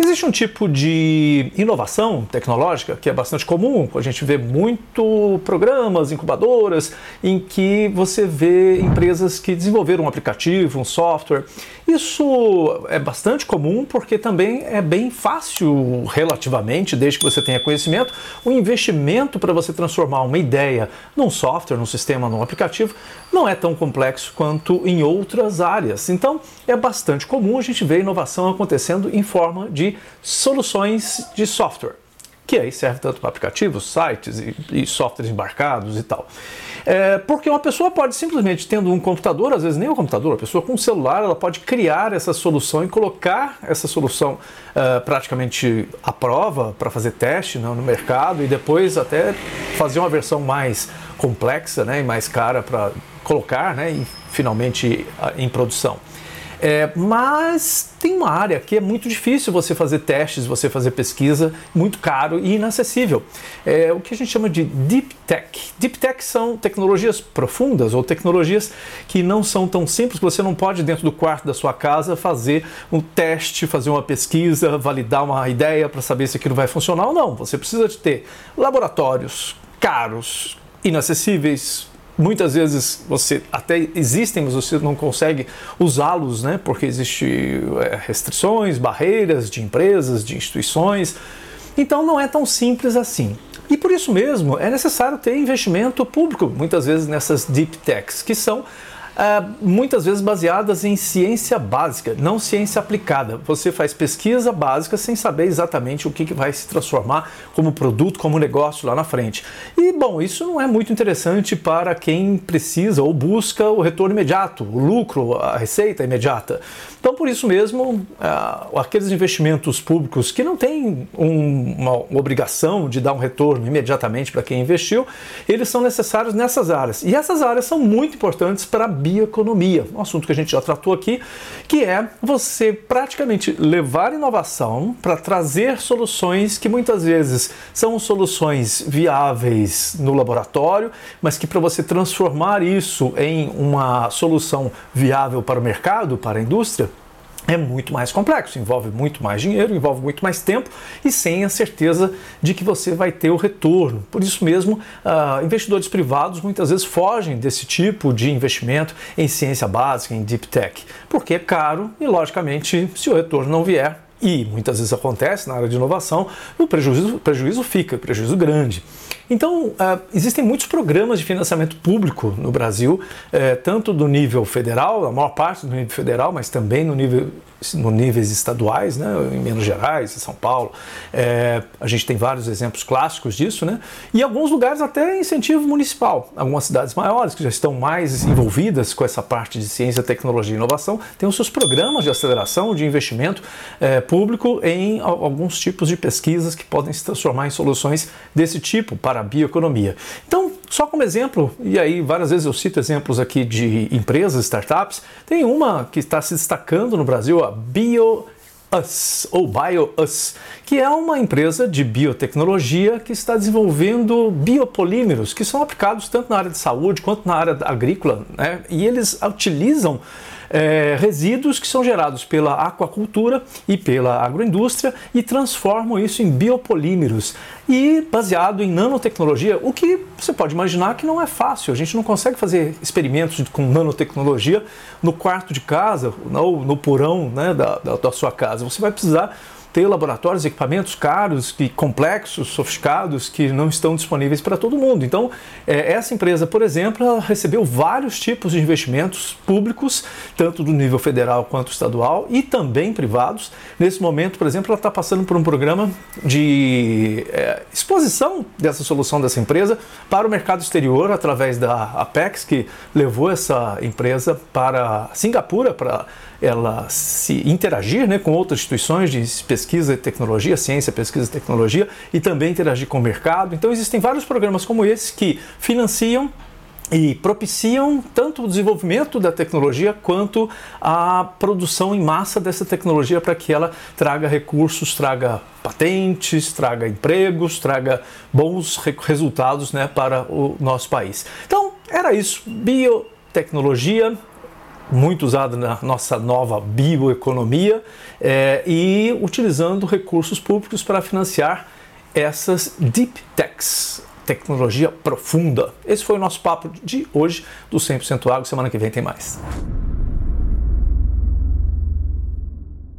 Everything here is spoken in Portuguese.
Existe um tipo de inovação tecnológica que é bastante comum, a gente vê muito programas, incubadoras, em que você vê empresas que desenvolveram um aplicativo, um software. Isso é bastante comum porque também é bem fácil, relativamente, desde que você tenha conhecimento, o investimento para você transformar uma ideia num software, num sistema, num aplicativo, não é tão complexo quanto em outras áreas. Então, é bastante comum a gente ver inovação acontecendo em forma de soluções de software, que aí serve tanto para aplicativos, sites e, e softwares embarcados e tal. É, porque uma pessoa pode simplesmente, tendo um computador, às vezes nem um computador, a pessoa com um celular, ela pode criar essa solução e colocar essa solução uh, praticamente à prova para fazer teste né, no mercado e depois até fazer uma versão mais complexa né, e mais cara para colocar né, e finalmente em produção. É, mas tem uma área que é muito difícil você fazer testes, você fazer pesquisa, muito caro e inacessível. É o que a gente chama de Deep Tech. Deep Tech são tecnologias profundas ou tecnologias que não são tão simples, que você não pode, dentro do quarto da sua casa, fazer um teste, fazer uma pesquisa, validar uma ideia para saber se aquilo vai funcionar ou não. Você precisa de ter laboratórios caros, inacessíveis, muitas vezes você até existem, mas você não consegue usá-los, né? Porque existem é, restrições, barreiras de empresas, de instituições. Então não é tão simples assim. E por isso mesmo é necessário ter investimento público, muitas vezes nessas deep techs, que são é, muitas vezes baseadas em ciência básica, não ciência aplicada. Você faz pesquisa básica sem saber exatamente o que, que vai se transformar como produto, como negócio lá na frente. E, bom, isso não é muito interessante para quem precisa ou busca o retorno imediato, o lucro, a receita imediata. Então, por isso mesmo, uh, aqueles investimentos públicos que não têm um, uma obrigação de dar um retorno imediatamente para quem investiu, eles são necessários nessas áreas. E essas áreas são muito importantes para a bioeconomia, um assunto que a gente já tratou aqui, que é você praticamente levar inovação para trazer soluções que muitas vezes são soluções viáveis no laboratório, mas que para você transformar isso em uma solução viável para o mercado, para a indústria, é muito mais complexo, envolve muito mais dinheiro, envolve muito mais tempo e sem a certeza de que você vai ter o retorno. Por isso mesmo, uh, investidores privados muitas vezes fogem desse tipo de investimento em ciência básica, em deep tech, porque é caro e, logicamente, se o retorno não vier, e muitas vezes acontece na área de inovação, o prejuízo, prejuízo fica, prejuízo grande. Então, uh, existem muitos programas de financiamento público no Brasil, uh, tanto do nível federal, a maior parte do nível federal, mas também no nível no níveis estaduais, né, em Minas Gerais, em São Paulo. É, a gente tem vários exemplos clássicos disso, né? E alguns lugares até incentivo municipal. Algumas cidades maiores que já estão mais envolvidas com essa parte de ciência, tecnologia e inovação têm os seus programas de aceleração de investimento é, público em alguns tipos de pesquisas que podem se transformar em soluções desse tipo para a bioeconomia. Então, só como exemplo, e aí várias vezes eu cito exemplos aqui de empresas, startups, tem uma que está se destacando no Brasil, a BioUs, ou BioUs, que é uma empresa de biotecnologia que está desenvolvendo biopolímeros, que são aplicados tanto na área de saúde quanto na área agrícola, né? e eles utilizam é, resíduos que são gerados pela aquacultura e pela agroindústria e transformam isso em biopolímeros e baseado em nanotecnologia, o que você pode imaginar que não é fácil. A gente não consegue fazer experimentos com nanotecnologia no quarto de casa ou no porão né, da, da, da sua casa. Você vai precisar ter laboratórios, equipamentos caros e complexos, sofisticados, que não estão disponíveis para todo mundo. Então, é, essa empresa, por exemplo, ela recebeu vários tipos de investimentos públicos, tanto do nível federal quanto estadual, e também privados. Nesse momento, por exemplo, ela está passando por um programa de é, exposição dessa solução dessa empresa para o mercado exterior, através da Apex, que levou essa empresa para Singapura, para ela se interagir né, com outras instituições de pesquisa e tecnologia, ciência, pesquisa e tecnologia, e também interagir com o mercado. Então existem vários programas como esse que financiam e propiciam tanto o desenvolvimento da tecnologia quanto a produção em massa dessa tecnologia para que ela traga recursos, traga patentes, traga empregos, traga bons resultados né, para o nosso país. Então, era isso. Biotecnologia muito usado na nossa nova bioeconomia é, e utilizando recursos públicos para financiar essas deep techs, tecnologia profunda. Esse foi o nosso papo de hoje do 100% Água. Semana que vem tem mais.